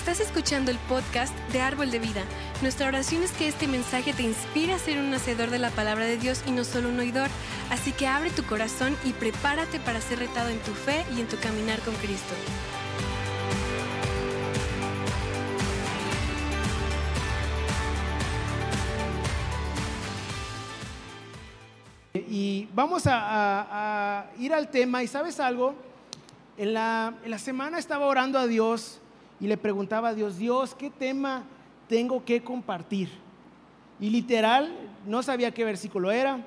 Estás escuchando el podcast de Árbol de Vida. Nuestra oración es que este mensaje te inspire a ser un hacedor de la palabra de Dios y no solo un oidor. Así que abre tu corazón y prepárate para ser retado en tu fe y en tu caminar con Cristo. Y vamos a, ir al tema. ¿Y sabes algo? En la semana estaba orando a Dios y le preguntaba a Dios, Dios, ¿qué tema tengo que compartir? Y literal, no sabía qué versículo era,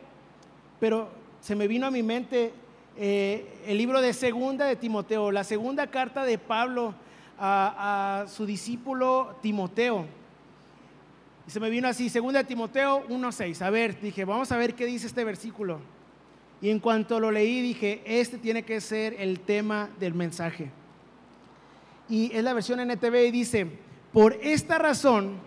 pero se me vino a mi mente eh, el libro de Segunda de Timoteo, la segunda carta de Pablo a, a su discípulo Timoteo. Y se me vino así, segunda de Timoteo 1.6. A ver, dije, vamos a ver qué dice este versículo. Y en cuanto lo leí, dije, este tiene que ser el tema del mensaje. Y es la versión NTV y dice, por esta razón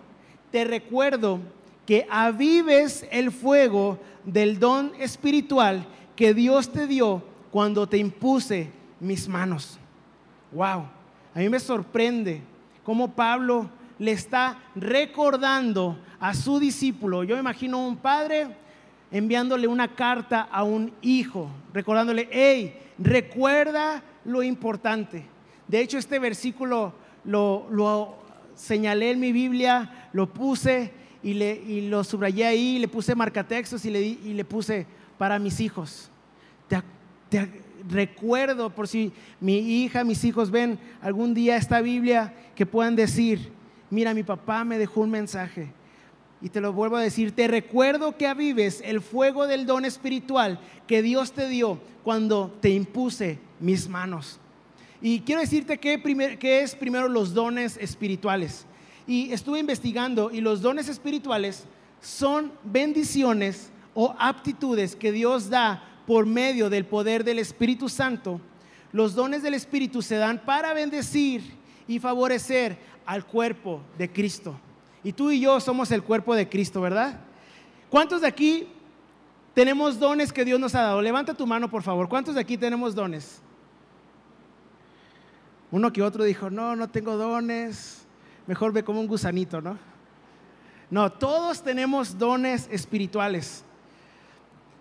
te recuerdo que avives el fuego del don espiritual que Dios te dio cuando te impuse mis manos. Wow, a mí me sorprende cómo Pablo le está recordando a su discípulo. Yo imagino un padre enviándole una carta a un hijo, recordándole, hey, recuerda lo importante. De hecho, este versículo lo, señalé en mi Biblia, lo puse y, le, lo subrayé ahí, le puse marcatextos y le, y le puse para mis hijos. Te, recuerdo por si mi hija, mis hijos ven algún día esta Biblia que puedan decir, mira, mi papá me dejó un mensaje. Y te lo vuelvo a decir, te recuerdo que avives el fuego del don espiritual que Dios te dio cuando te impuse mis manos. Y quiero decirte que, primer- que es primero los dones espirituales. Y estuve investigando y los dones espirituales son bendiciones o aptitudes que Dios da por medio del poder del Espíritu Santo. Los dones del Espíritu se dan para bendecir y favorecer al cuerpo de Cristo. Y tú y yo somos el cuerpo de Cristo, ¿verdad? ¿Cuántos de aquí tenemos dones que Dios nos ha dado? Levanta tu mano, por favor. ¿Cuántos de aquí tenemos dones? Uno que otro dijo, no, no tengo dones. Mejor ve como un gusanito, ¿no? No, todos tenemos dones espirituales.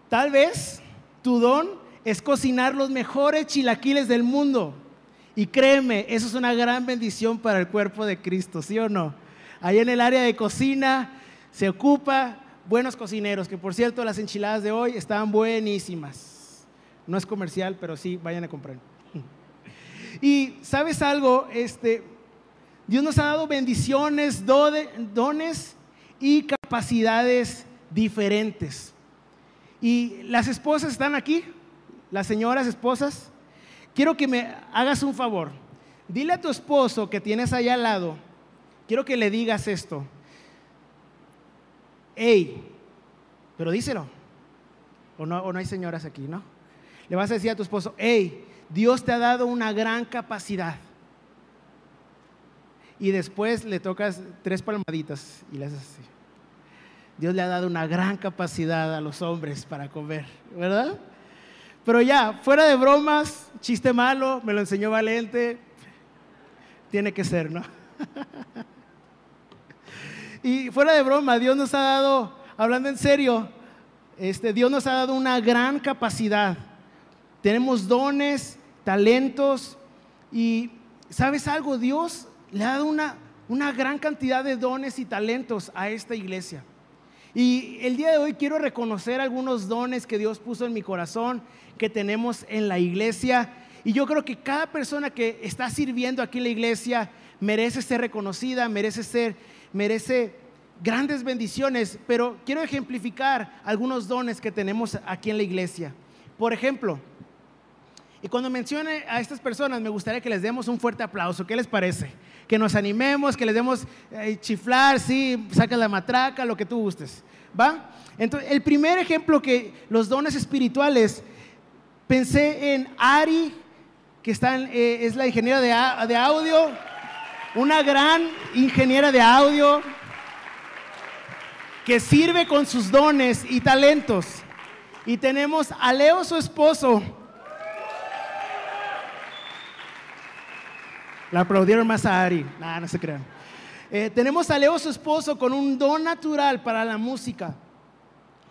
Tal vez tu don es cocinar los mejores chilaquiles del mundo. Y créeme, eso es una gran bendición para el cuerpo de Cristo, ¿sí o no? Ahí en el área de cocina se ocupa buenos cocineros, que por cierto las enchiladas de hoy estaban buenísimas. No es comercial, pero sí, vayan a comprar. Y sabes algo, este, Dios nos ha dado bendiciones, dones y capacidades diferentes. Y las esposas están aquí, las señoras esposas. Quiero que me hagas un favor. Dile a tu esposo que tienes allá al lado, quiero que le digas esto. Hey, pero díselo. O no, o no hay señoras aquí, ¿no? Le vas a decir a tu esposo, hey, Dios te ha dado una gran capacidad. Y después le tocas tres palmaditas y le haces así. Dios le ha dado una gran capacidad a los hombres para comer, ¿verdad? Pero ya, fuera de bromas, chiste malo, me lo enseñó Valente, tiene que ser, ¿no? y fuera de broma, Dios nos ha dado, hablando en serio, este, Dios nos ha dado una gran capacidad. Tenemos dones, talentos y ¿sabes algo? Dios le ha dado una, una gran cantidad de dones y talentos a esta iglesia. Y el día de hoy quiero reconocer algunos dones que Dios puso en mi corazón, que tenemos en la iglesia. Y yo creo que cada persona que está sirviendo aquí en la iglesia merece ser reconocida, merece ser, merece grandes bendiciones. Pero quiero ejemplificar algunos dones que tenemos aquí en la iglesia. Por ejemplo, y cuando mencione a estas personas, me gustaría que les demos un fuerte aplauso. ¿Qué les parece? Que nos animemos, que les demos eh, chiflar, sí, saca la matraca, lo que tú gustes. ¿Va? Entonces, el primer ejemplo que los dones espirituales, pensé en Ari, que está en- eh, es la ingeniera de, de audio, una gran ingeniera de audio que sirve con sus dones y talentos. Y tenemos a Leo, su esposo, La aplaudieron más a Ari. Nada, no se crean. Eh, tenemos a Leo, su esposo, con un don natural para la música,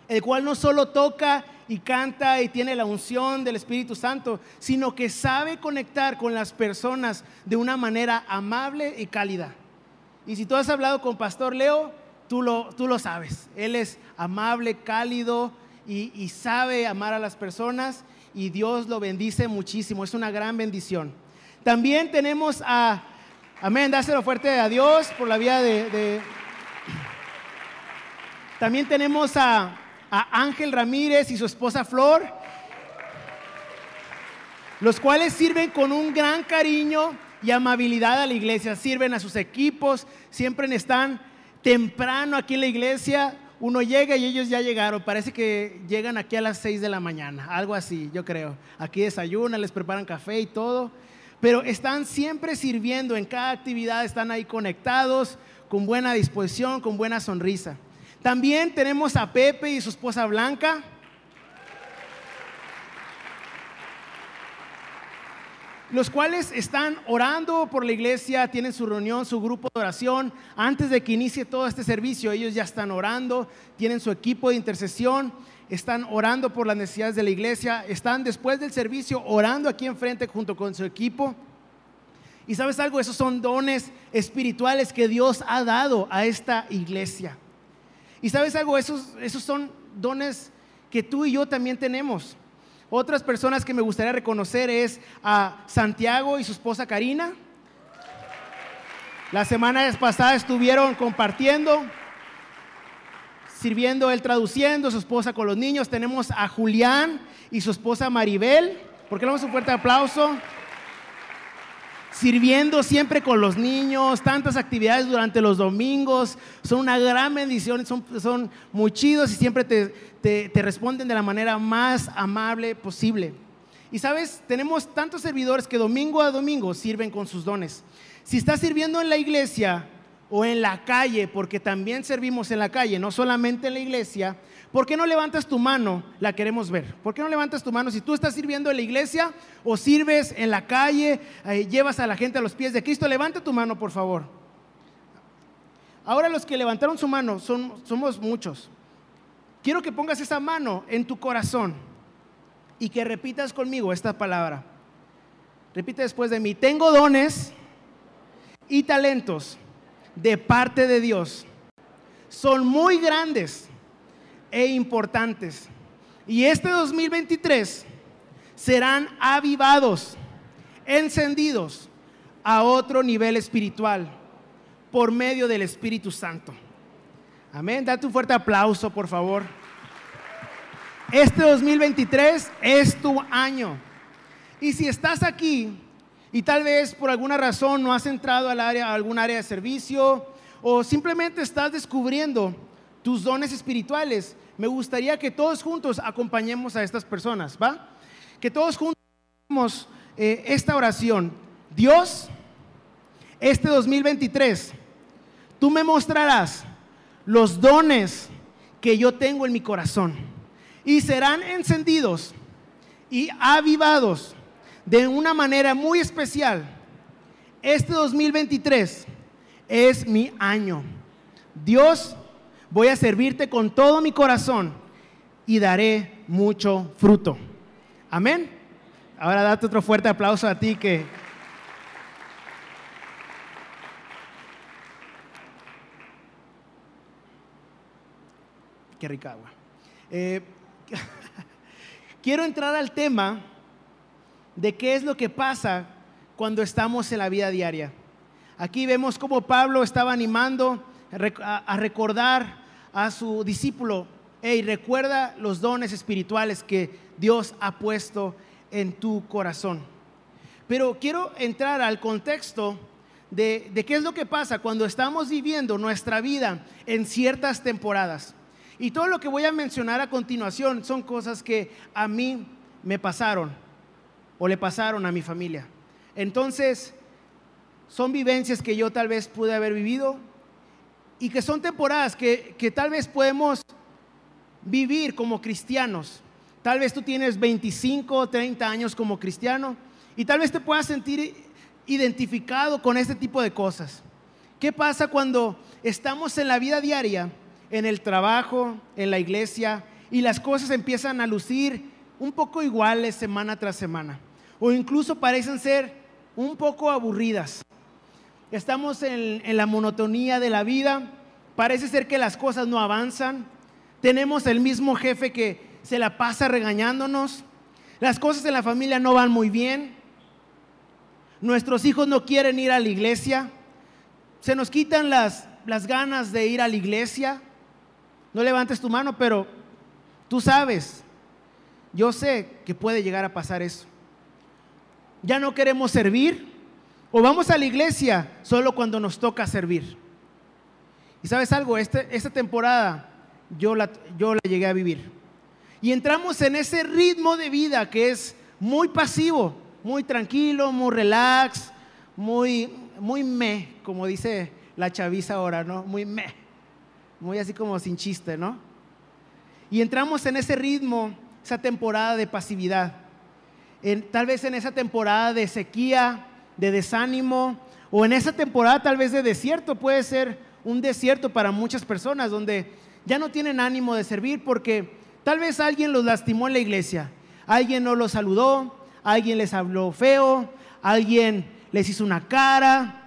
el cual no solo toca y canta y tiene la unción del Espíritu Santo, sino que sabe conectar con las personas de una manera amable y cálida. Y si tú has hablado con Pastor Leo, tú lo, tú lo sabes. Él es amable, cálido y, y sabe amar a las personas y Dios lo bendice muchísimo. Es una gran bendición. También tenemos a, amén, dáselo fuerte a Dios por la vía de... También tenemos a, a Ángel Ramírez y su esposa Flor, los cuales sirven con un gran cariño y amabilidad a la iglesia, sirven a sus equipos, siempre están temprano aquí en la iglesia, uno llega y ellos ya llegaron, parece que llegan aquí a las 6 de la mañana, algo así, yo creo. Aquí desayunan, les preparan café y todo, pero están siempre sirviendo en cada actividad, están ahí conectados, con buena disposición, con buena sonrisa. También tenemos a Pepe y su esposa Blanca. Los cuales están orando por la iglesia, tienen su reunión, su grupo de oración. Antes de que inicie todo este servicio, ellos ya están orando, tienen su equipo de intercesión, están orando por las necesidades de la iglesia, están después del servicio orando aquí enfrente junto con su equipo. Y sabes algo, esos son dones espirituales que Dios ha dado a esta iglesia. Y sabes algo, esos, esos son dones que tú y yo también tenemos. Otras personas que me gustaría reconocer es a Santiago y su esposa Karina. La semana pasada estuvieron compartiendo, sirviendo él traduciendo, su esposa con los niños. Tenemos a Julián y su esposa Maribel. ¿Por qué le damos un fuerte aplauso? Sirviendo siempre con los niños, tantas actividades durante los domingos, son una gran bendición, son, son muy chidos y siempre te, te, responden de la manera más amable posible. Y sabes, tenemos tantos servidores que domingo a domingo sirven con sus dones. Si estás sirviendo en la iglesia o en la calle, porque también servimos en la calle, no solamente en la iglesia, ¿por qué no levantas tu mano? La queremos ver. ¿Por qué no levantas tu mano si tú estás sirviendo en la iglesia o sirves en la calle, eh, llevas a la gente a los pies de Cristo? Levanta tu mano, por favor. Ahora los que levantaron su mano son, somos muchos quiero que pongas esa mano en tu corazón y que repitas conmigo esta palabra. Repite después de mí, tengo dones y talentos de parte de Dios. Son muy grandes e importantes. Y este 2023 serán avivados, encendidos a otro nivel espiritual por medio del Espíritu Santo. Amén. Date un fuerte aplauso, por favor. Este 2023 es tu año. Y si estás aquí y tal vez por alguna razón no has entrado al área, a algún área de servicio o simplemente estás descubriendo tus dones espirituales, me gustaría que todos juntos acompañemos a estas personas, ¿va? Que todos juntos eh, esta oración. Dios, este 2023, tú me mostrarás los dones que yo tengo en mi corazón y serán encendidos y avivados de una manera muy especial. Este 2023 es mi año. Dios, voy a servirte con todo mi corazón y daré mucho fruto. Amén. Ahora date otro fuerte aplauso a ti que Qué rica agua. Eh, quiero entrar al tema de qué es lo que pasa cuando estamos en la vida diaria. Aquí vemos cómo Pablo estaba animando a recordar a su discípulo, hey, recuerda los dones espirituales que Dios ha puesto en tu corazón. Pero quiero entrar al contexto de, de qué es lo que pasa cuando estamos viviendo nuestra vida en ciertas temporadas. Y todo lo que voy a mencionar a continuación son cosas que a mí me pasaron o le pasaron a mi familia. Entonces, son vivencias que yo tal vez pude haber vivido y que son temporadas que, que tal vez podemos vivir como cristianos. Tal vez tú tienes 25 o 30 años como cristiano y tal vez te puedas sentir identificado con este tipo de cosas. ¿Qué pasa cuando estamos en la vida diaria, en el trabajo, en la iglesia, y las cosas empiezan a lucir un poco iguales semana tras semana? O incluso parecen ser un poco aburridas. Estamos en, la monotonía de la vida, parece ser que las cosas no avanzan, tenemos el mismo jefe que se la pasa regañándonos, las cosas en la familia no van muy bien, nuestros hijos no quieren ir a la iglesia, se nos quitan las ganas de ir a la iglesia. No levantes tu mano, pero tú sabes, yo sé que puede llegar a pasar eso. Ya no queremos servir o vamos a la iglesia solo cuando nos toca servir. Y sabes algo, este, esta temporada yo la, yo la llegué a vivir. Y entramos en ese ritmo de vida que es muy pasivo, muy tranquilo, muy relax, muy, muy me, como dice la chaviza ahora, ¿no? Muy me, muy así como sin chiste, ¿no? Y entramos en ese ritmo, esa temporada de pasividad. tal vez en esa temporada de sequía, de desánimo, o en esa temporada tal vez de desierto, puede ser un desierto para muchas personas donde ya no tienen ánimo de servir porque tal vez alguien los lastimó en la iglesia, alguien no los saludó, alguien les habló feo, alguien les hizo una cara.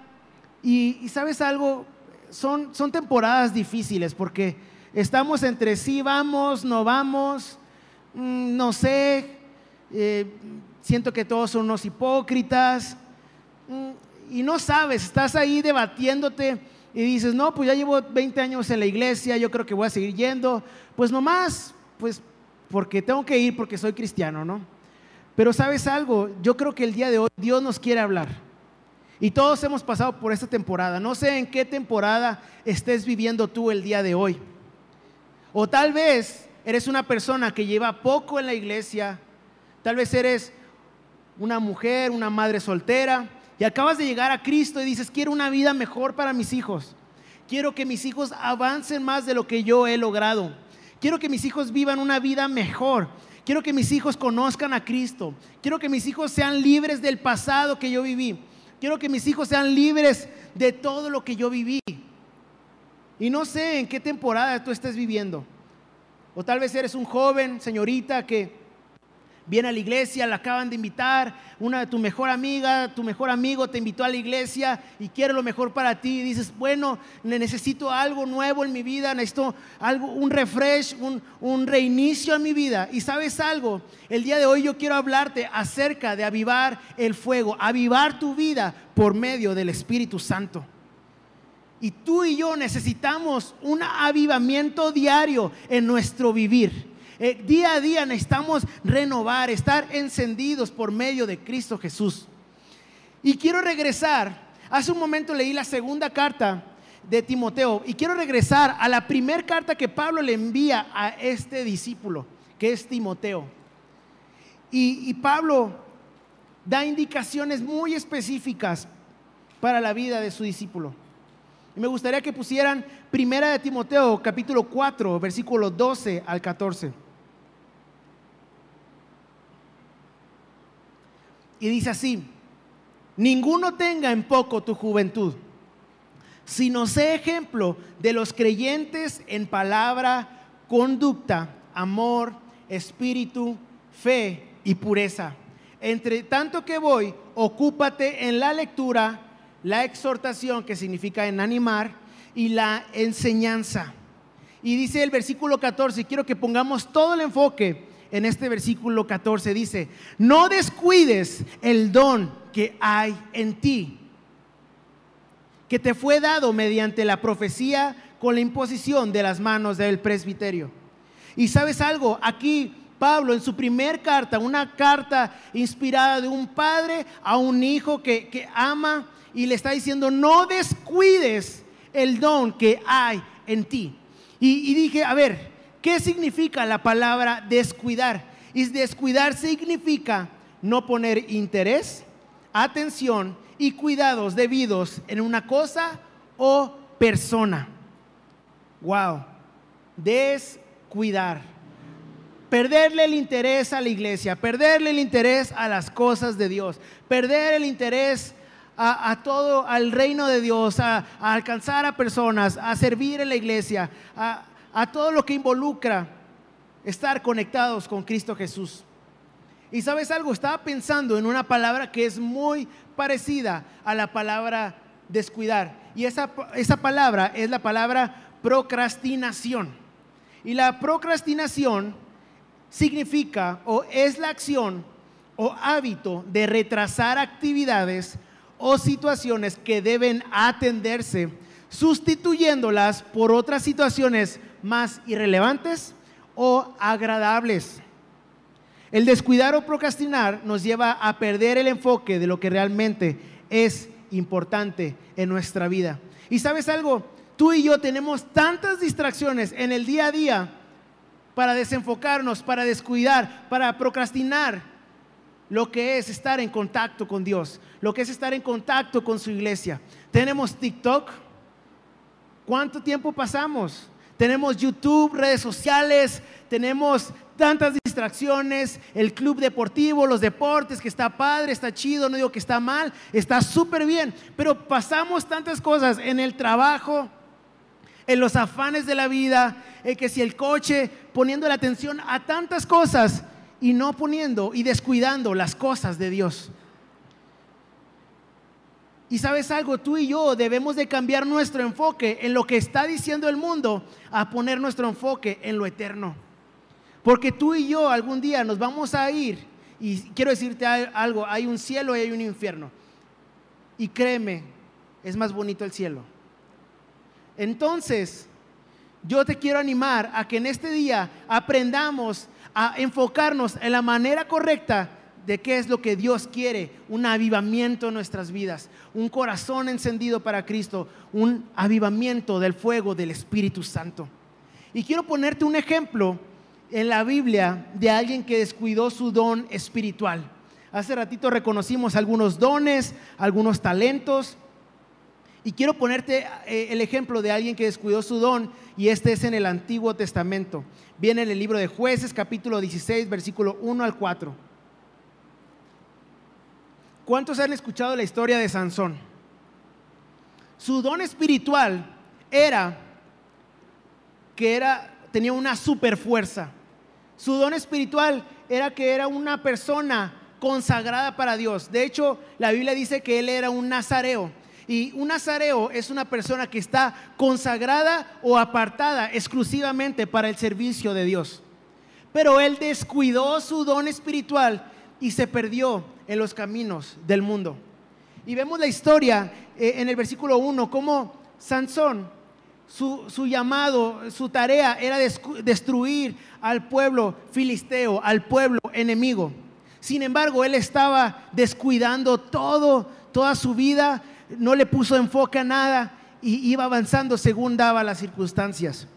Y, sabes algo, son, son temporadas difíciles porque estamos entre sí vamos, no vamos, mm, no sé, eh, siento que todos son unos hipócritas y no sabes, estás ahí debatiéndote y dices, no, pues ya llevo 20 años en la iglesia, yo creo que voy a seguir yendo, pues nomás, pues porque tengo que ir porque soy cristiano, ¿no? Pero sabes algo, yo creo que el día de hoy Dios nos quiere hablar. Y todos hemos pasado por esta temporada. No sé en qué temporada estés viviendo tú el día de hoy. O tal vez eres una persona que lleva poco en la iglesia. Tal vez eres una mujer, una madre soltera y acabas de llegar a Cristo y dices, quiero una vida mejor para mis hijos. Quiero que mis hijos avancen más de lo que yo he logrado. Quiero que mis hijos vivan una vida mejor. Quiero que mis hijos conozcan a Cristo. Quiero que mis hijos sean libres del pasado que yo viví. Quiero que mis hijos sean libres de todo lo que yo viví. Y no sé en qué temporada tú estés viviendo. O tal vez eres un joven, señorita, que viene a la iglesia, la acaban de invitar, una de tu mejor amiga, tu mejor amigo te invitó a la iglesia y quiere lo mejor para ti y dices, bueno, necesito algo nuevo en mi vida, necesito algo, un refresh, un, un reinicio en mi vida. Y sabes algo, el día de hoy yo quiero hablarte acerca de avivar el fuego, avivar tu vida por medio del Espíritu Santo. Y tú y yo necesitamos un avivamiento diario en nuestro vivir. Eh, día a día necesitamos renovar, estar encendidos por medio de Cristo Jesús. Y quiero regresar, hace un momento leí la segunda carta de Timoteo y quiero regresar a la primera carta que Pablo le envía a este discípulo, que es Timoteo. Y, Pablo da indicaciones muy específicas para la vida de su discípulo. Y me gustaría que pusieran Primera de Timoteo, capítulo 4, versículo 12 al 14. Y dice así, ninguno tenga en poco tu juventud, sino sé ejemplo de los creyentes en palabra, conducta, amor, espíritu, fe y pureza. Entre tanto que voy, ocúpate en la lectura, la exhortación, que significa en animar, y la enseñanza. Y dice el versículo 14, quiero que pongamos todo el enfoque en este versículo 14 dice, no descuides el don que hay en ti, que te fue dado mediante la profecía con la imposición de las manos del presbiterio. Y sabes algo, aquí Pablo en su primer carta, una carta inspirada de un padre a un hijo que, ama y le está diciendo, no descuides el don que hay en ti. Y, y dije, a ver, ¿Qué significa la palabra descuidar? Y descuidar significa no poner interés, atención y cuidados debidos en una cosa o persona. Wow. Descuidar. Perderle el interés a la iglesia, perderle el interés a las cosas de Dios, perder el interés a, todo, al reino de Dios, a, alcanzar a personas, a servir en la iglesia, a, a todo lo que involucra estar conectados con Cristo Jesús. Y sabes algo, estaba pensando en una palabra que es muy parecida a la palabra descuidar. Y esa, esa palabra es la palabra procrastinación. Y la procrastinación significa o es la acción o hábito de retrasar actividades o situaciones que deben atenderse, sustituyéndolas por otras situaciones más irrelevantes o agradables. El descuidar o procrastinar nos lleva a perder el enfoque de lo que realmente es importante en nuestra vida. Y sabes algo, tú y yo tenemos tantas distracciones en el día a día para desenfocarnos, para descuidar, para procrastinar lo que es estar en contacto con Dios, lo que es estar en contacto con su iglesia. Tenemos TikTok. ¿Cuánto tiempo pasamos? Tenemos YouTube, redes sociales, tenemos tantas distracciones, el club deportivo, los deportes, que está padre, está chido, no digo que está mal, está súper bien, pero pasamos tantas cosas en el trabajo, en los afanes de la vida, en que si el coche, poniendo la atención a tantas cosas y no poniendo y descuidando las cosas de Dios. Y sabes algo, tú y yo debemos de cambiar nuestro enfoque en lo que está diciendo el mundo a poner nuestro enfoque en lo eterno. Porque tú y yo algún día nos vamos a ir, y quiero decirte algo, hay un cielo y hay un infierno. Y créeme, es más bonito el cielo. Entonces, yo te quiero animar a que en este día aprendamos a enfocarnos en la manera correcta de qué es lo que Dios quiere, un avivamiento en nuestras vidas, un corazón encendido para Cristo, un avivamiento del fuego del Espíritu Santo. Y quiero ponerte un ejemplo en la Biblia de alguien que descuidó su don espiritual. Hace ratito reconocimos algunos dones, algunos talentos. Y quiero ponerte eh, el ejemplo de alguien que descuidó su don y este es en el Antiguo Testamento. Viene en el libro de jueces capítulo 16 versículo 1 al 4. ¿Cuántos han escuchado la historia de Sansón? Su don espiritual era que era tenía una super fuerza. Su don espiritual era que era una persona consagrada para Dios. De hecho, la Biblia dice que él era un nazareo. Y un nazareo es una persona que está consagrada o apartada exclusivamente para el servicio de Dios. Pero él descuidó su don espiritual y se perdió en los caminos del mundo. Y vemos la historia eh, en el versículo 1, como Sansón su, llamado, su tarea era destruir al pueblo filisteo, al pueblo enemigo. Sin embargo, él estaba descuidando todo, toda su vida, no le puso enfoque a nada y iba avanzando según daba las circunstancias.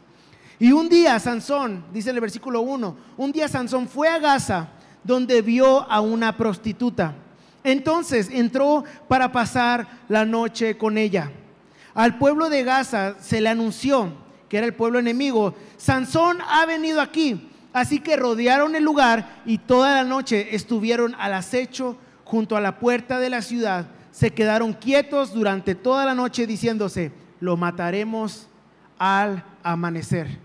Y un día Sansón, dice el versículo 1, un día Sansón fue a Gaza donde vio a una prostituta. Entonces entró para pasar la noche con ella. Al pueblo de Gaza se le anunció, que era el pueblo enemigo, Sansón ha venido aquí. Así que rodearon el lugar y toda la noche estuvieron al acecho junto a la puerta de la ciudad. Se quedaron quietos durante toda la noche diciéndose, lo mataremos al amanecer.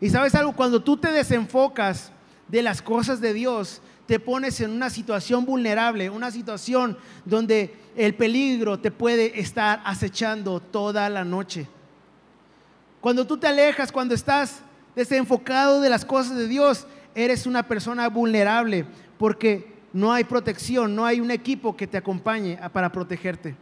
Y sabes algo, cuando tú te desenfocas de las cosas de Dios, te pones en una situación vulnerable, una situación donde el peligro te puede estar acechando toda la noche. Cuando tú te alejas, cuando estás desenfocado de las cosas de Dios, eres una persona vulnerable porque no hay protección, no hay un equipo que te acompañe para protegerte.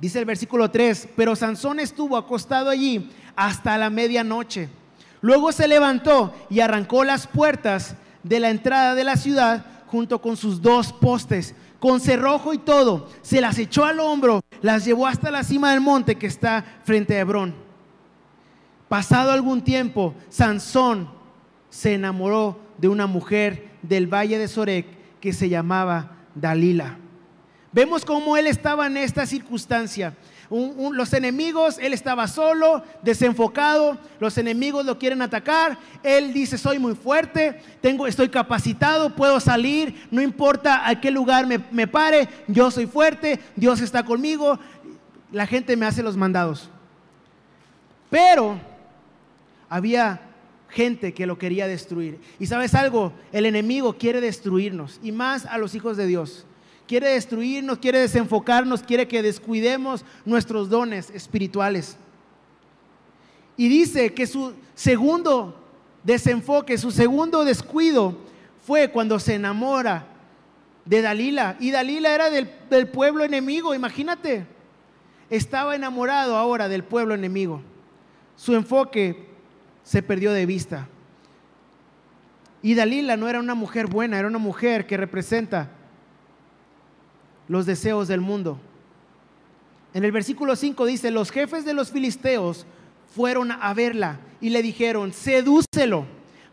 Dice el versículo 3, pero Sansón estuvo acostado allí hasta la medianoche. Luego se levantó y arrancó las puertas de la entrada de la ciudad junto con sus dos postes, con cerrojo y todo. Se las echó al hombro, las llevó hasta la cima del monte que está frente a Hebrón. Pasado algún tiempo, Sansón se enamoró de una mujer del valle de Sorek que se llamaba Dalila. Vemos cómo él estaba en esta circunstancia. Los enemigos, él estaba solo, desenfocado, los enemigos lo quieren atacar, él dice, soy muy fuerte, tengo, estoy capacitado, puedo salir, no importa a qué lugar me, me pare, yo soy fuerte, Dios está conmigo, la gente me hace los mandados. Pero había gente que lo quería destruir. Y sabes algo, el enemigo quiere destruirnos, y más a los hijos de Dios quiere destruirnos, quiere desenfocarnos, quiere que descuidemos nuestros dones espirituales. Y dice que su segundo desenfoque, su segundo descuido fue cuando se enamora de Dalila. Y Dalila era del, pueblo enemigo, imagínate. Estaba enamorado ahora del pueblo enemigo. Su enfoque se perdió de vista. Y Dalila no era una mujer buena, era una mujer que representa los deseos del mundo. En el versículo 5 dice, los jefes de los filisteos fueron a verla y le dijeron, sedúcelo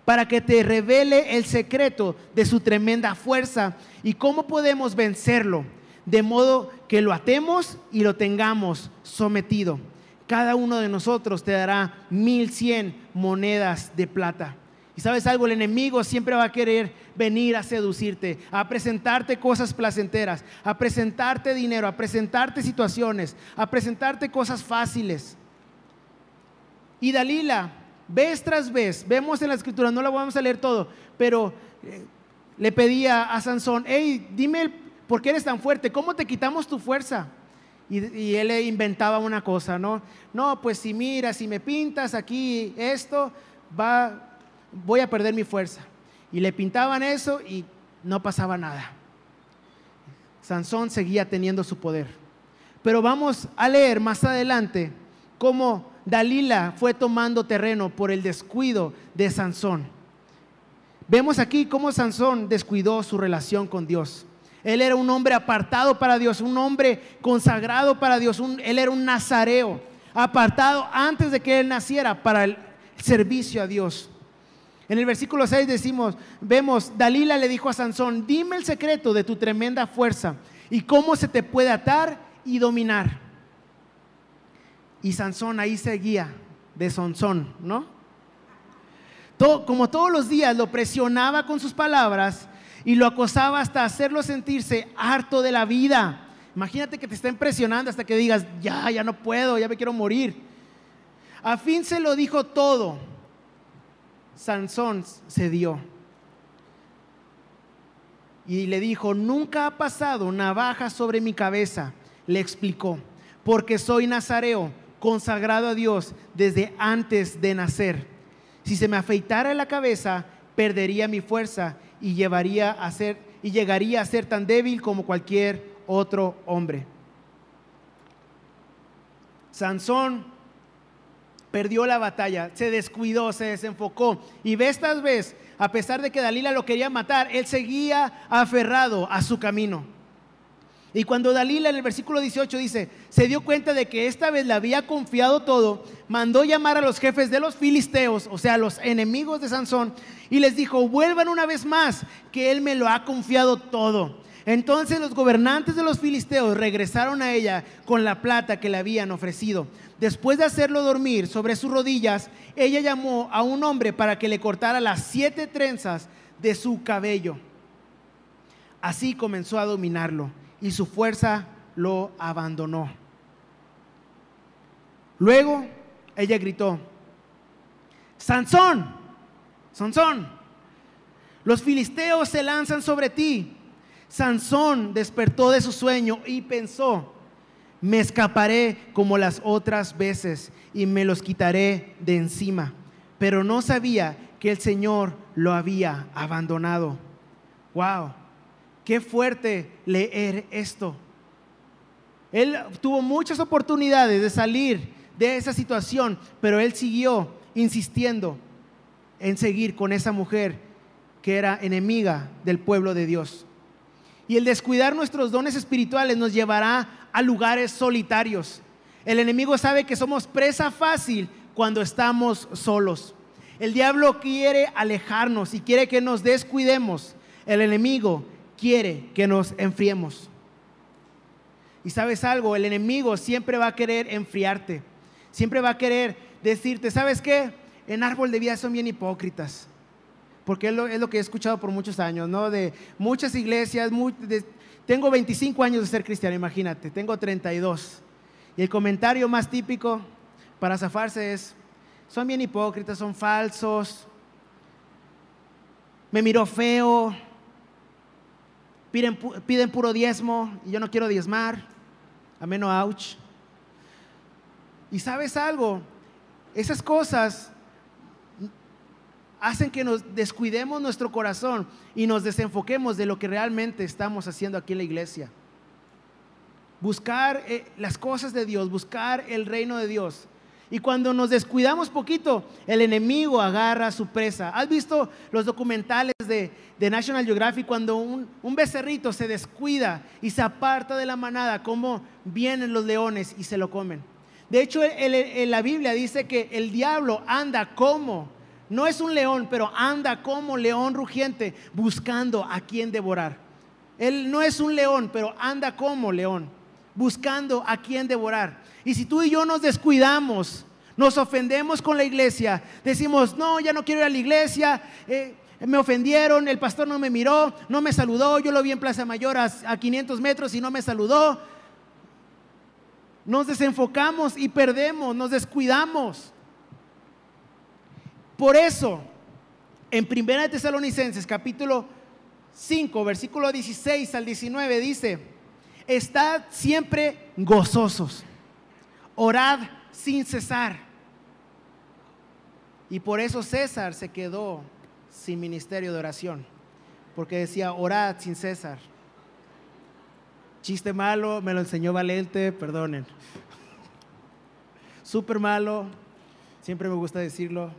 para que te revele el secreto de su tremenda fuerza y cómo podemos vencerlo, de modo que lo atemos y lo tengamos sometido. Cada uno de nosotros te dará mil cien monedas de plata. Y sabes algo, el enemigo siempre va a querer venir a seducirte, a presentarte cosas placenteras, a presentarte dinero, a presentarte situaciones, a presentarte cosas fáciles. Y Dalila, vez tras vez, vemos en la escritura, no la vamos a leer todo, pero eh, le pedía a Sansón, hey, dime por qué eres tan fuerte, ¿cómo te quitamos tu fuerza? Y, y, él inventaba una cosa, ¿no? No, pues si mira, si me pintas aquí esto, va, voy a perder mi fuerza. Y le pintaban eso y no pasaba nada. Sansón seguía teniendo su poder. Pero vamos a leer más adelante cómo Dalila fue tomando terreno por el descuido de Sansón. Vemos aquí cómo Sansón descuidó su relación con Dios. Él era un hombre apartado para Dios, un hombre consagrado para Dios, él era un nazareo, apartado antes de que él naciera para el servicio a Dios. En el versículo 6 decimos, vemos, Dalila le dijo a Sansón, dime el secreto de tu tremenda fuerza y cómo se te puede atar y dominar. Y Sansón ahí seguía de Sansón, ¿no? como todos los días lo presionaba con sus palabras y lo acosaba hasta hacerlo sentirse harto de la vida. Imagínate que te estén presionando hasta que digas, ya, ya no puedo, ya me quiero morir. A fin se lo dijo todo Sansón dio Y le dijo, nunca ha pasado navaja sobre mi cabeza, le explicó, porque soy nazareo, consagrado a Dios desde antes de nacer. Si se me afeitara la cabeza, perdería mi fuerza y, llevaría a ser, y llegaría a ser tan débil como cualquier otro hombre. Sansón perdió la batalla, se descuidó, se desenfocó. Y ve esta vez, a pesar de que Dalila lo quería matar, él seguía aferrado a su camino. Y cuando Dalila en el versículo 18 dice, se dio cuenta de que esta vez le había confiado todo, mandó llamar a los jefes de los filisteos, o sea, los enemigos de Sansón, y les dijo, vuelvan una vez más, que él me lo ha confiado todo. Entonces los gobernantes de los filisteos regresaron a ella con la plata que le habían ofrecido. Después de hacerlo dormir sobre sus rodillas, ella llamó a un hombre para que le cortara las siete trenzas de su cabello. Así comenzó a dominarlo y su fuerza lo abandonó. Luego ella gritó, Sansón, Sansón, los filisteos se lanzan sobre ti. Sansón despertó de su sueño y pensó, me escaparé como las otras veces y me los quitaré de encima. Pero no sabía que el Señor lo había abandonado. Wow, qué fuerte leer esto. Él tuvo muchas oportunidades de salir de esa situación, pero él siguió insistiendo en seguir con esa mujer que era enemiga del pueblo de Dios. Y el descuidar nuestros dones espirituales nos llevará a lugares solitarios. El enemigo sabe que somos presa fácil cuando estamos solos. El diablo quiere alejarnos y quiere que nos descuidemos. El enemigo quiere que nos enfriemos. Y sabes algo, el enemigo siempre va a querer enfriarte. Siempre va a querer decirte, ¿sabes qué? En árbol de vida son bien hipócritas. Porque es lo, que he escuchado por muchos años, ¿no? De muchas iglesias, tengo 25 años de ser cristiano, imagínate, tengo 32. Y el comentario más típico para zafarse es, son bien hipócritas, son falsos, me miró feo, piden, puro diezmo y yo no quiero diezmar menos ouch. Y sabes algo, esas cosas hacen que nos descuidemos nuestro corazón y nos desenfoquemos de lo que realmente estamos haciendo aquí en la iglesia. Buscar eh, las cosas de Dios, buscar el reino de Dios. Y cuando nos descuidamos poquito, el enemigo agarra su presa. ¿Has visto los documentales de, National Geographic cuando un, becerrito se descuida y se aparta de la manada, cómo vienen los leones y se lo comen? De hecho, la Biblia dice que el diablo anda como, no es un león, pero anda como león rugiente buscando a quien devorar. Él no es un león, pero anda como león, buscando a quien devorar. Y si tú y yo nos descuidamos, nos ofendemos con la iglesia, decimos, no, ya no quiero ir a la iglesia, eh, me ofendieron, el pastor no me miró, no me saludó, yo lo vi en Plaza Mayor a, a 500 metros y no me saludó. Nos desenfocamos y perdemos, nos descuidamos. Por eso, en 1 Tesalonicenses capítulo 5, versículo 16 al 19 dice, estad siempre gozosos orad sin cesar. Y por eso César se quedó sin ministerio de oración, porque decía, orad sin cesar. Chiste malo, me lo enseñó Valente, perdonen. Súper malo, siempre me gusta decirlo.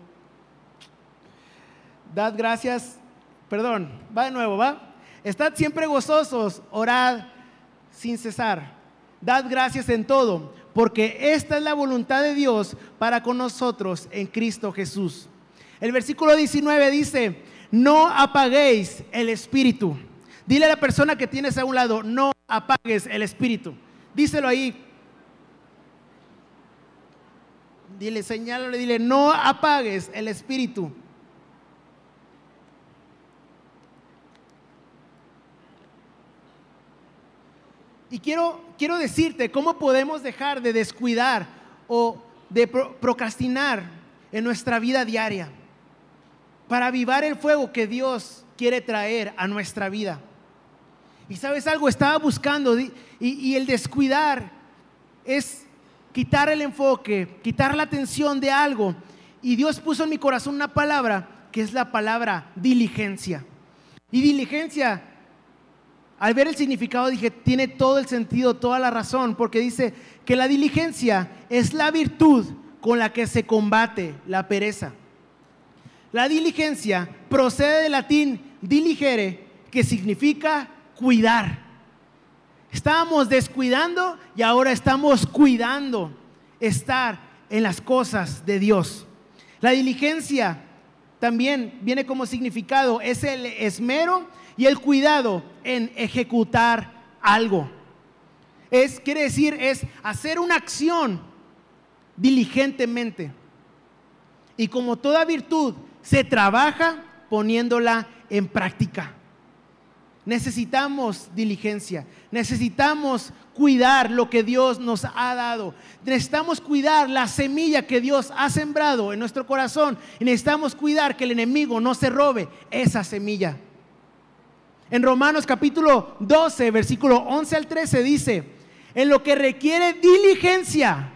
Dad gracias, perdón, va de nuevo, va. Estad siempre gozosos, orad sin cesar. Dad gracias en todo, porque esta es la voluntad de Dios para con nosotros en Cristo Jesús. El versículo 19 dice, no apaguéis el espíritu. Dile a la persona que tienes a un lado, no apagues el espíritu. Díselo ahí. Dile, señálale, dile, no apagues el espíritu. Y quiero, quiero decirte cómo podemos dejar de descuidar o de procrastinar en nuestra vida diaria para avivar el fuego que Dios quiere traer a nuestra vida. Y sabes algo, estaba buscando y, y, el descuidar es quitar el enfoque, quitar la atención de algo. Y Dios puso en mi corazón una palabra que es la palabra diligencia. Y diligencia al ver el significado dije, tiene todo el sentido, toda la razón, porque dice que la diligencia es la virtud con la que se combate la pereza. La diligencia procede del latín diligere, que significa cuidar. Estábamos descuidando y ahora estamos cuidando estar en las cosas de Dios. La diligencia también viene como significado, es el esmero y el cuidado en ejecutar algo. Es, quiere decir, es hacer una acción diligentemente. Y como toda virtud, se trabaja poniéndola en práctica. Necesitamos diligencia, necesitamos cuidar lo que Dios nos ha dado, necesitamos cuidar la semilla que Dios ha sembrado en nuestro corazón y necesitamos cuidar que el enemigo no se robe esa semilla. En Romanos capítulo 12, versículo 11 al 13 dice, en lo que requiere diligencia,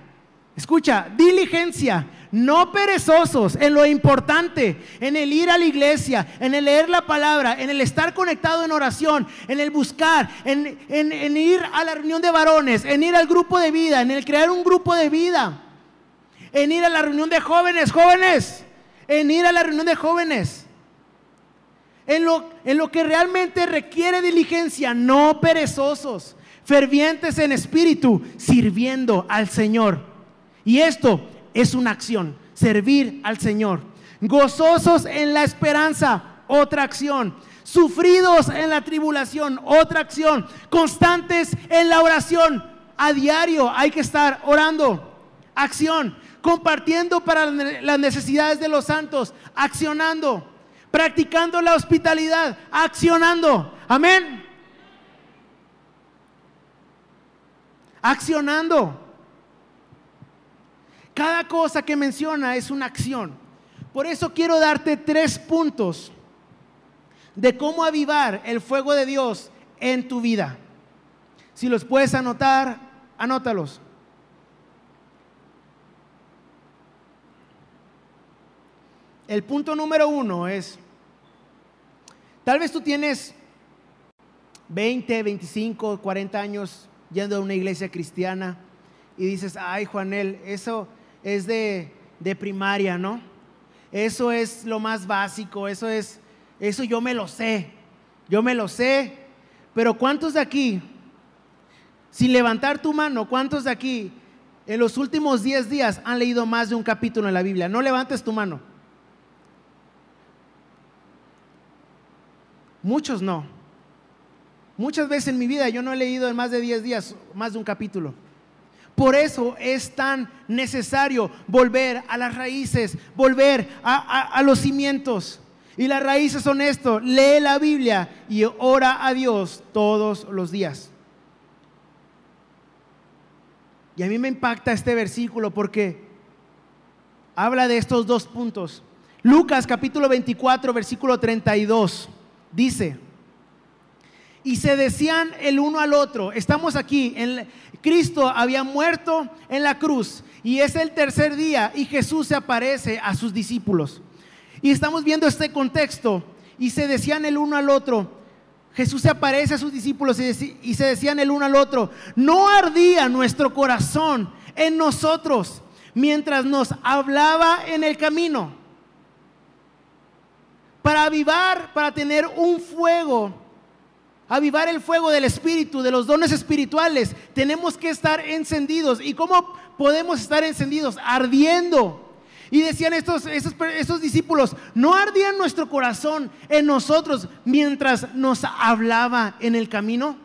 escucha, diligencia, no perezosos en lo importante, en el ir a la iglesia, en el leer la palabra, en el estar conectado en oración, en el buscar, en, en ir a la reunión de varones, en ir al grupo de vida, en el crear un grupo de vida, en ir a la reunión de jóvenes, jóvenes, en ir a la reunión de jóvenes en lo, que realmente requiere diligencia, no perezosos, fervientes en espíritu, sirviendo al Señor. Y esto es una acción, servir al Señor. Gozosos en la esperanza, otra acción. Sufridos en la tribulación, otra acción. Constantes en la oración, A diario hay que estar orando. Acción. Compartiendo para las necesidades de los santos. Accionando. Practicando la hospitalidad. Accionando. Amén. Accionando. Cada cosa que menciona es una acción. Por eso quiero darte tres puntos de cómo avivar el fuego de Dios en tu vida. Si los puedes anotar, anótalos. El punto número uno es, tal vez tú tienes 20, 25, 40 años yendo a una iglesia cristiana y dices, ay Juanel, eso es de, de primaria, ¿no? Eso es lo más básico, eso es, eso yo me lo sé, yo me lo sé, pero ¿cuántos de aquí, sin levantar tu mano, cuántos de aquí en los últimos 10 días han leído más de un capítulo en la Biblia? No levantes tu mano. Muchos no. Muchas veces en mi vida yo no he leído en más de 10 días más de un capítulo. Por eso es tan necesario volver a las raíces, volver a, los cimientos. Y las raíces son esto, lee la Biblia y ora a Dios todos los días. Y a mí me impacta este versículo porque habla de estos dos puntos. Lucas capítulo 24, versículo 32, dice, y se decían el uno al otro, estamos aquí, en, Cristo había muerto en la cruz y es el tercer día y Jesús se aparece a sus discípulos. Y estamos viendo este contexto y se decían el uno al otro, Jesús se aparece a sus discípulos y, se decían el uno al otro, no ardía nuestro corazón en nosotros mientras nos hablaba en el camino. Para avivar, para tener un fuego avivar el fuego del Espíritu, de los dones espirituales, tenemos que estar encendidos. ¿Y cómo podemos estar encendidos? Ardiendo. Y decían estos, estos, discípulos, no ardía nuestro corazón en nosotros mientras nos hablaba en el camino.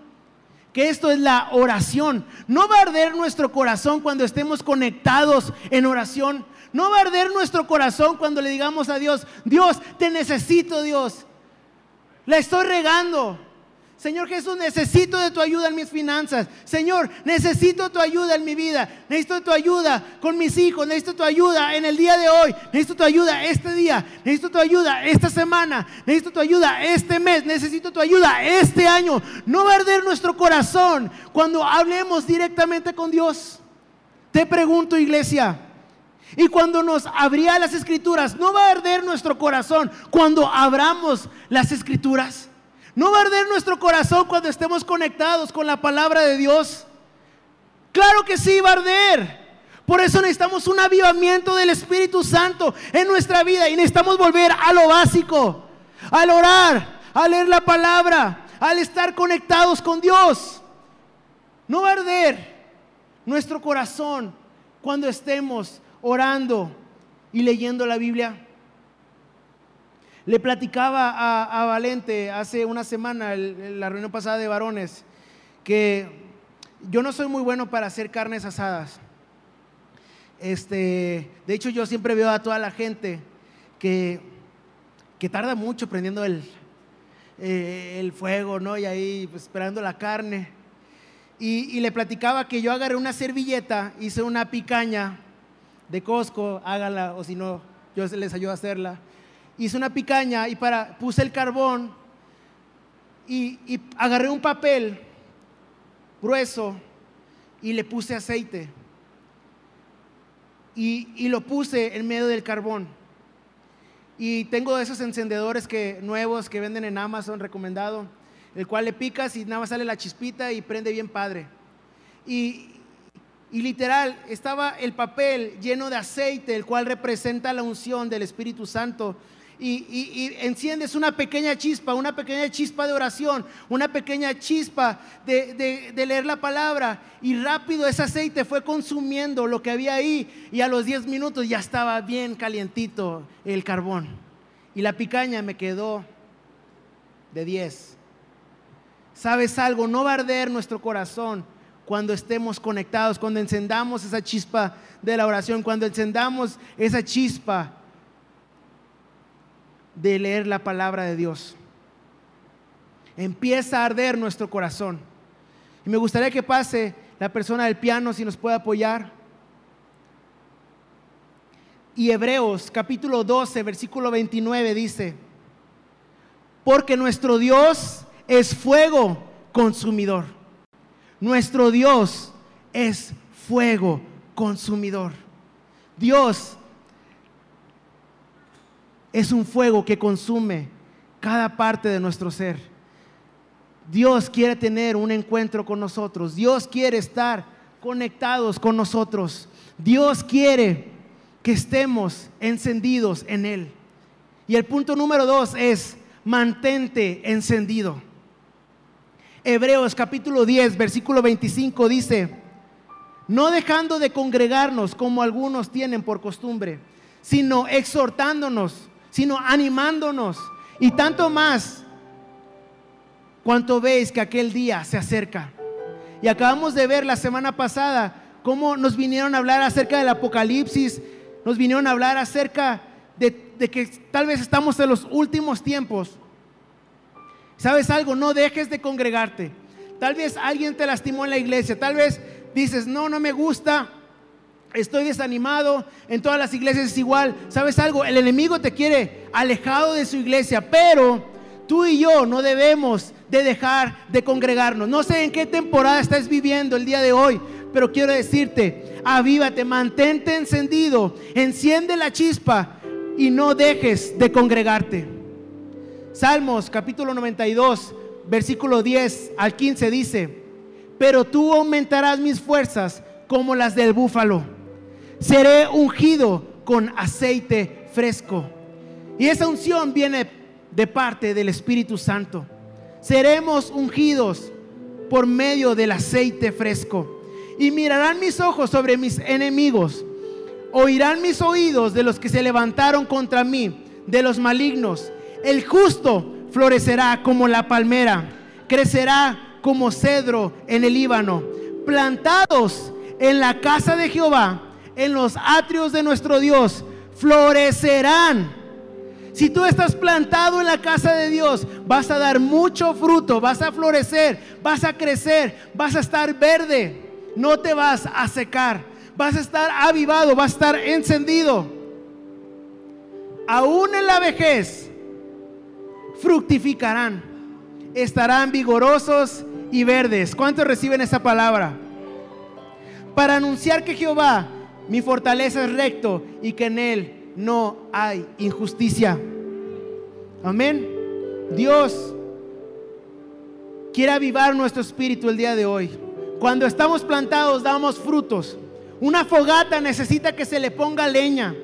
Que esto es la oración. No va a arder nuestro corazón cuando estemos conectados en oración. No va a arder nuestro corazón cuando le digamos a Dios, Dios, te necesito Dios. La estoy regando. Señor Jesús, necesito de tu ayuda en mis finanzas. Señor, necesito tu ayuda en mi vida. Necesito tu ayuda con mis hijos. Necesito tu ayuda en el día de hoy. Necesito tu ayuda este día. Necesito tu ayuda esta semana. Necesito tu ayuda este mes. Necesito tu ayuda este año. No va a arder nuestro corazón cuando hablemos directamente con Dios. Te pregunto, iglesia. Y cuando nos abría las escrituras, ¿no va a arder nuestro corazón cuando abramos las escrituras? ¿No va a arder nuestro corazón cuando estemos conectados con la palabra de Dios? Claro que sí, va a arder. Por eso necesitamos un avivamiento del Espíritu Santo en nuestra vida y necesitamos volver a lo básico, al orar, a leer la palabra, al estar conectados con Dios. No va a arder nuestro corazón cuando estemos orando y leyendo la Biblia. Le platicaba a, Valente hace una semana, en la reunión pasada de varones, que yo no soy muy bueno para hacer carnes asadas. Este, de hecho, yo siempre veo a toda la gente que, que tarda mucho prendiendo el, eh, el fuego, ¿no? Y ahí pues, esperando la carne. Y, y, le platicaba que yo agarré una servilleta, hice una picaña de Costco, hágala, o si no, yo les ayudo a hacerla hice una picaña y para, puse el carbón y, agarré un papel grueso y le puse aceite. Y, lo puse en medio del carbón. Y tengo esos encendedores que, nuevos que venden en Amazon, recomendado, el cual le picas y nada más sale la chispita y prende bien padre. Y, y literal, estaba el papel lleno de aceite, el cual representa la unción del Espíritu Santo y, enciendes una pequeña chispa, una pequeña chispa de oración, una pequeña chispa de, leer la palabra y rápido ese aceite fue consumiendo lo que había ahí y a los 10 minutos ya estaba bien calientito el carbón y la picaña me quedó de 10. ¿Sabes algo? No va a arder nuestro corazón cuando estemos conectados, cuando encendamos esa chispa de la oración, cuando encendamos esa chispa de leer la palabra de Dios. Empieza a arder nuestro corazón. Y me gustaría que pase la persona del piano si nos puede apoyar. Y Hebreos capítulo 12, versículo 29 dice, porque nuestro Dios es fuego consumidor. Nuestro Dios es fuego consumidor. Dios es un fuego que consume cada parte de nuestro ser. Dios quiere tener un encuentro con nosotros. Dios quiere estar conectados con nosotros. Dios quiere que estemos encendidos en Él. Y el punto número dos es, mantente encendido. Hebreos capítulo 10, versículo 25 dice, no dejando de congregarnos como algunos tienen por costumbre, sino exhortándonos, sino animándonos, y tanto más cuanto veis que aquel día se acerca. Y acabamos de ver la semana pasada cómo nos vinieron a hablar acerca del Apocalipsis, nos vinieron a hablar acerca de, de que tal vez estamos en los últimos tiempos. ¿Sabes algo? No dejes de congregarte. Tal vez alguien te lastimó en la iglesia. Tal vez dices, no, no me gusta. Estoy desanimado. En todas las iglesias es igual. ¿Sabes algo? El enemigo te quiere alejado de su iglesia. Pero tú y yo no debemos de dejar de congregarnos. No sé en qué temporada estás viviendo el día de hoy. Pero quiero decirte, avívate, mantente encendido. Enciende la chispa y no dejes de congregarte. Salmos capítulo 92, versículo 10 al 15 dice, pero tú aumentarás mis fuerzas como las del búfalo. Seré ungido con aceite fresco. Y esa unción viene de parte del Espíritu Santo. Seremos ungidos por medio del aceite fresco. Y mirarán mis ojos sobre mis enemigos. Oirán mis oídos de los que se levantaron contra mí, de los malignos el justo florecerá como la palmera, crecerá como cedro en el Líbano, plantados en la casa de Jehová, en los atrios de nuestro Dios, florecerán. Si tú estás plantado en la casa de Dios, vas a dar mucho fruto, vas a florecer, vas a crecer, vas a estar verde, no te vas a secar, vas a estar avivado, vas a estar encendido. Aún en la vejez, fructificarán, estarán vigorosos y verdes. ¿Cuántos reciben esa palabra? Para anunciar que Jehová, mi fortaleza es recto y que en él no hay injusticia. Amén. Dios quiere avivar nuestro espíritu el día de hoy. Cuando estamos plantados damos frutos. Una fogata necesita que se le ponga leña.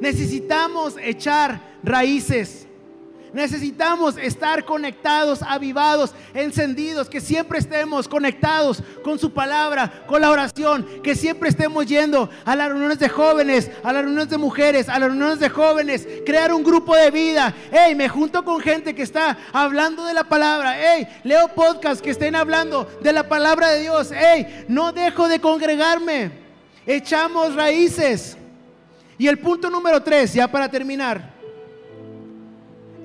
Necesitamos echar raíces. Necesitamos estar conectados, avivados, encendidos, que siempre estemos conectados con su palabra, con la oración, que siempre estemos yendo a las reuniones de jóvenes, a las reuniones de mujeres, a las reuniones de jóvenes, crear un grupo de vida. Hey, me junto con gente que está hablando de la palabra. Hey, leo podcasts que estén hablando de la palabra de Dios. Hey, no dejo de congregarme. Echamos raíces. Y el punto número tres, ya para terminar.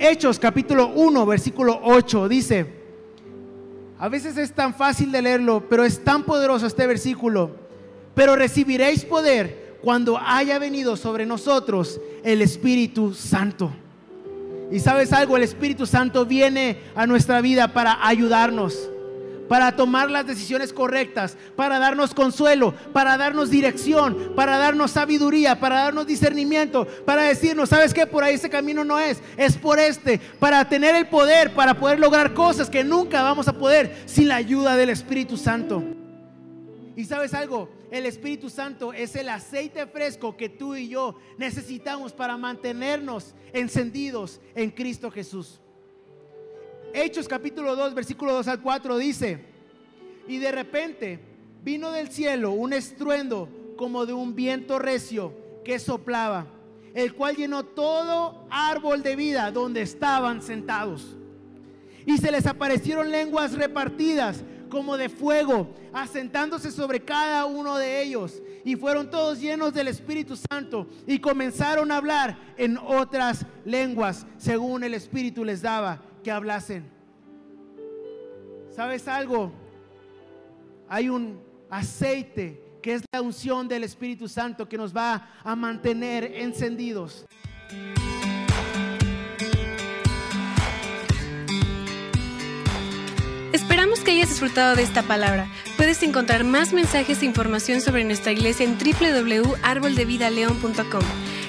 Hechos capítulo 1, versículo 8 dice, a veces es tan fácil de leerlo, pero es tan poderoso este versículo, pero recibiréis poder cuando haya venido sobre nosotros el Espíritu Santo. Y sabes algo, el Espíritu Santo viene a nuestra vida para ayudarnos para tomar las decisiones correctas, para darnos consuelo, para darnos dirección, para darnos sabiduría, para darnos discernimiento, para decirnos, ¿sabes qué? Por ahí ese camino no es, es por este, para tener el poder, para poder lograr cosas que nunca vamos a poder sin la ayuda del Espíritu Santo. Y sabes algo, el Espíritu Santo es el aceite fresco que tú y yo necesitamos para mantenernos encendidos en Cristo Jesús. Hechos capítulo 2, versículo 2 al 4 dice, y de repente vino del cielo un estruendo como de un viento recio que soplaba, el cual llenó todo árbol de vida donde estaban sentados. Y se les aparecieron lenguas repartidas como de fuego, asentándose sobre cada uno de ellos. Y fueron todos llenos del Espíritu Santo y comenzaron a hablar en otras lenguas, según el Espíritu les daba que hablasen. ¿Sabes algo? Hay un aceite que es la unción del Espíritu Santo que nos va a mantener encendidos. Esperamos que hayas disfrutado de esta palabra. Puedes encontrar más mensajes e información sobre nuestra iglesia en www.arboldevidaleon.com.